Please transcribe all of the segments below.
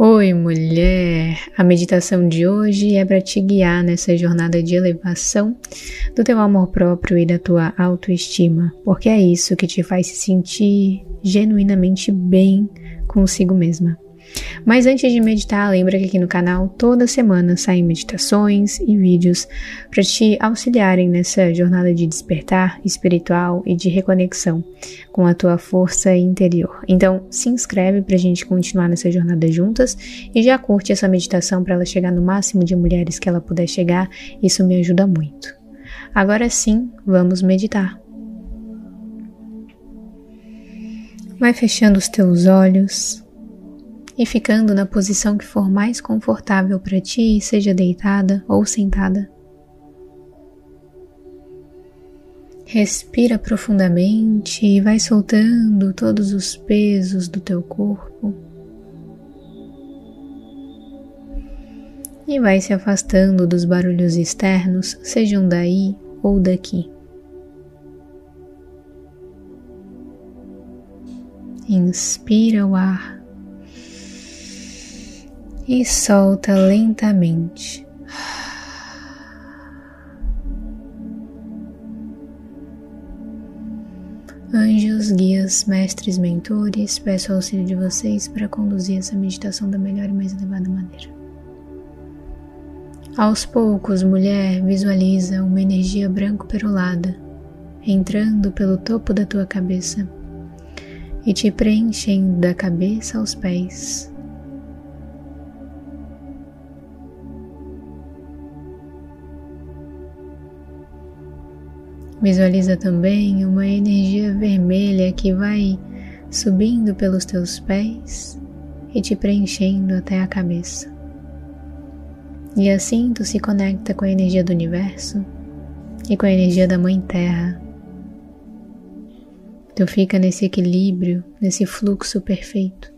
Oi, mulher! A meditação de hoje é para te guiar nessa jornada de elevação do teu amor próprio e da tua autoestima, porque é isso que te faz se sentir genuinamente bem consigo mesma. Mas antes de meditar, lembra que aqui no canal toda semana saem meditações e vídeos para te auxiliarem nessa jornada de despertar espiritual e de reconexão com a tua força interior. Então, se inscreve para a gente continuar nessa jornada juntas e já curte essa meditação para ela chegar no máximo de mulheres que ela puder chegar. Isso me ajuda muito. Agora sim, vamos meditar. Vai fechando os teus olhos e ficando na posição que for mais confortável para ti, seja deitada ou sentada. Respira profundamente e vai soltando todos os pesos do teu corpo. E vai se afastando dos barulhos externos, sejam daí ou daqui. Inspira o ar e solta lentamente. Anjos, guias, mestres, mentores, peço auxílio de vocês para conduzir essa meditação da melhor e mais elevada maneira. Aos poucos, mulher, visualiza uma energia branco-perolada entrando pelo topo da tua cabeça e te preenchendo da cabeça aos pés, Visualiza também uma energia vermelha que vai subindo pelos teus pés e te preenchendo até a cabeça. E assim tu se conecta com a energia do universo e com a energia da Mãe Terra. Tu fica nesse equilíbrio, nesse fluxo perfeito.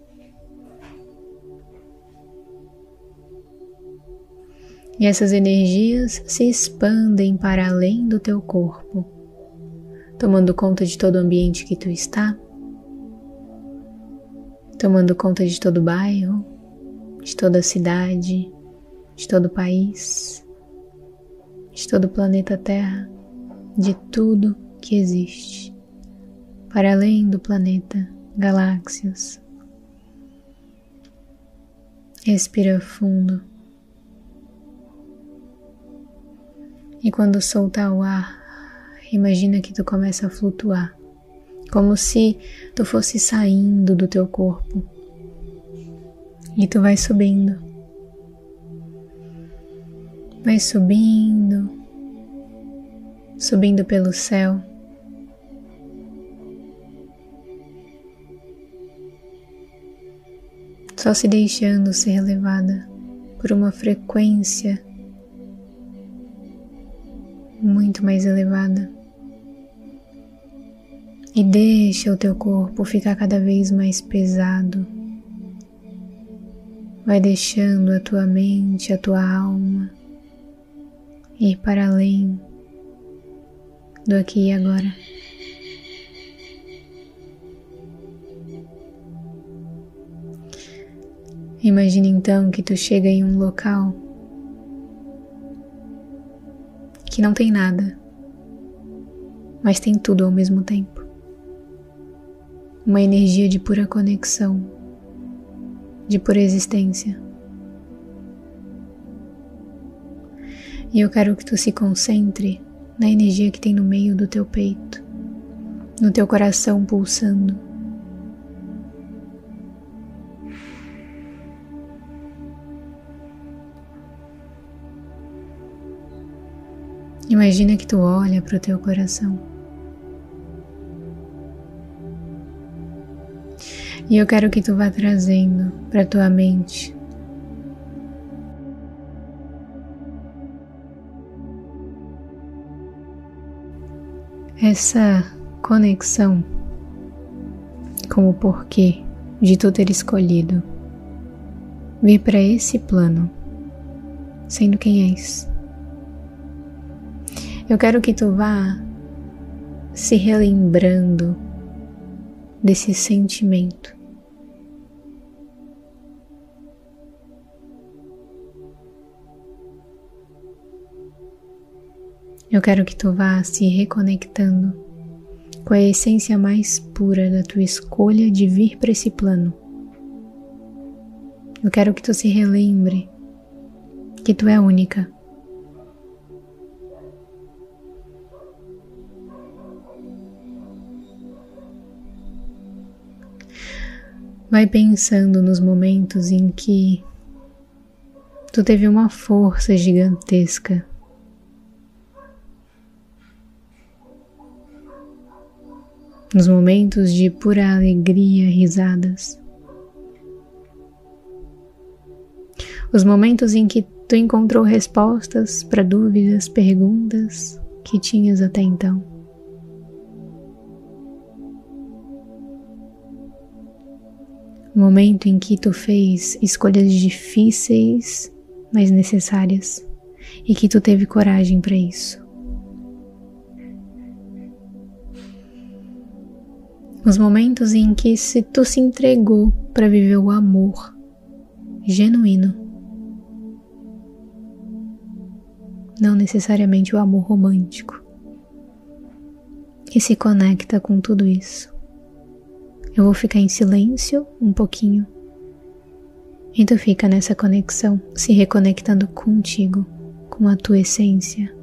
E essas energias se expandem para além do teu corpo, tomando conta de todo o ambiente que tu está, tomando conta de todo o bairro, de toda a cidade, de todo o país, de todo o planeta Terra, de tudo que existe, para além do planeta, galáxias. Respira fundo. E quando soltar o ar, imagina que tu começa a flutuar, como se tu fosse saindo do teu corpo. E tu vai subindo. Vai subindo, subindo pelo céu. Só se deixando ser levada por uma frequência muito mais elevada. E deixa o teu corpo ficar cada vez mais pesado. Vai deixando a tua mente, a tua alma ir para além do aqui e agora. Imagine então que tu chega em um local que não tem nada, mas tem tudo ao mesmo tempo. Uma energia de pura conexão, de pura existência. E eu quero que tu se concentre na energia que tem no meio do teu peito, no teu coração pulsando Imagina que tu olha para o teu coração. E eu quero que tu vá trazendo para tua mente essa conexão com o porquê de tu ter escolhido vir para esse plano, sendo quem és. Eu quero que tu vá se relembrando desse sentimento. Eu quero que tu vá se reconectando com a essência mais pura da tua escolha de vir para esse plano. Eu quero que tu se relembre que tu é única Vai pensando nos momentos em que tu teve uma força gigantesca. Nos momentos de pura alegria, risadas. Os momentos em que tu encontrou respostas para dúvidas, perguntas que tinhas até então. Momento em que tu fez escolhas difíceis, mas necessárias, e que tu teve coragem para isso. Os momentos em que se tu se entregou para viver o amor genuíno, não necessariamente o amor romântico, e se conecta com tudo isso. Eu vou ficar em silêncio um pouquinho. E tu fica nessa conexão, se reconectando contigo, com a tua essência.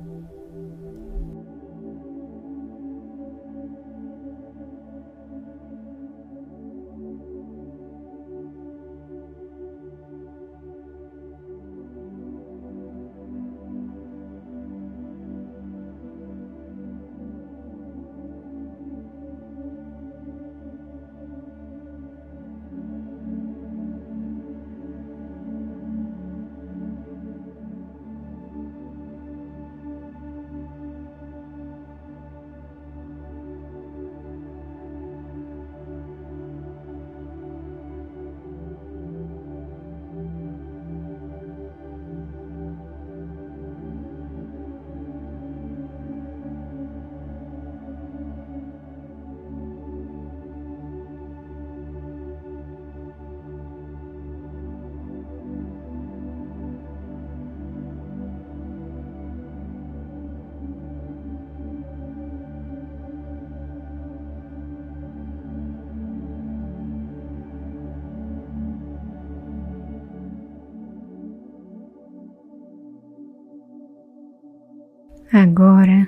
Agora,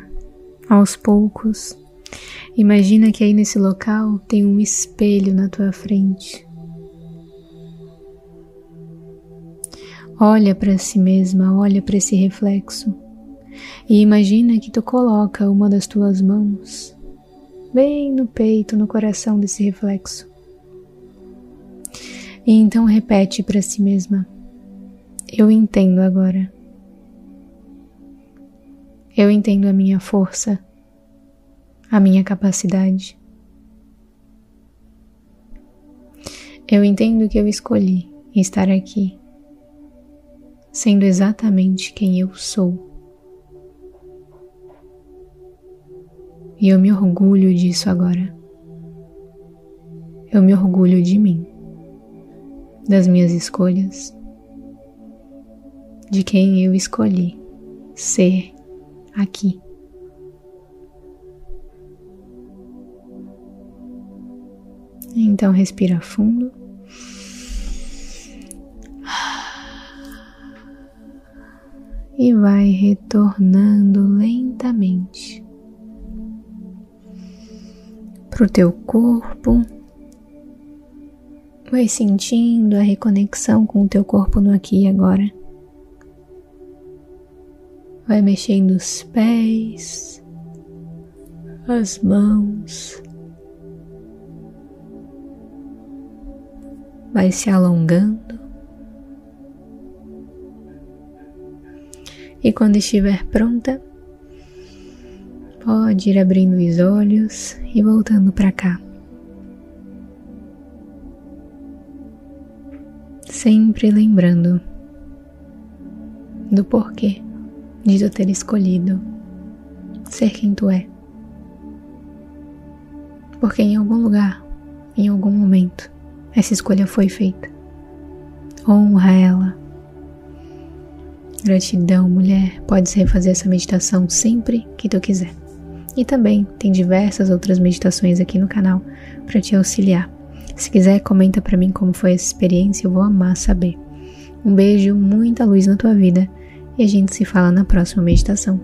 aos poucos, imagina que aí nesse local tem um espelho na tua frente. Olha para si mesma, olha para esse reflexo e imagina que tu coloca uma das tuas mãos bem no peito, no coração desse reflexo. E então repete para si mesma: Eu entendo agora. Eu entendo a minha força, a minha capacidade. Eu entendo que eu escolhi estar aqui, sendo exatamente quem eu sou. E eu me orgulho disso agora. Eu me orgulho de mim, das minhas escolhas, de quem eu escolhi ser aqui. Então respira fundo. E vai retornando lentamente para o teu corpo. Vai sentindo a reconexão com o teu corpo no aqui e agora. Vai mexendo os pés, as mãos. Vai se alongando. E quando estiver pronta, pode ir abrindo os olhos e voltando para cá. Sempre lembrando do porquê de tu ter escolhido ser quem tu é. Porque em algum lugar, em algum momento, essa escolha foi feita. Honra ela. Gratidão, mulher. Podes refazer essa meditação sempre que tu quiser. E também tem diversas outras meditações aqui no canal para te auxiliar. Se quiser, comenta para mim como foi essa experiência, eu vou amar saber. Um beijo, muita luz na tua vida e a gente se fala na próxima meditação.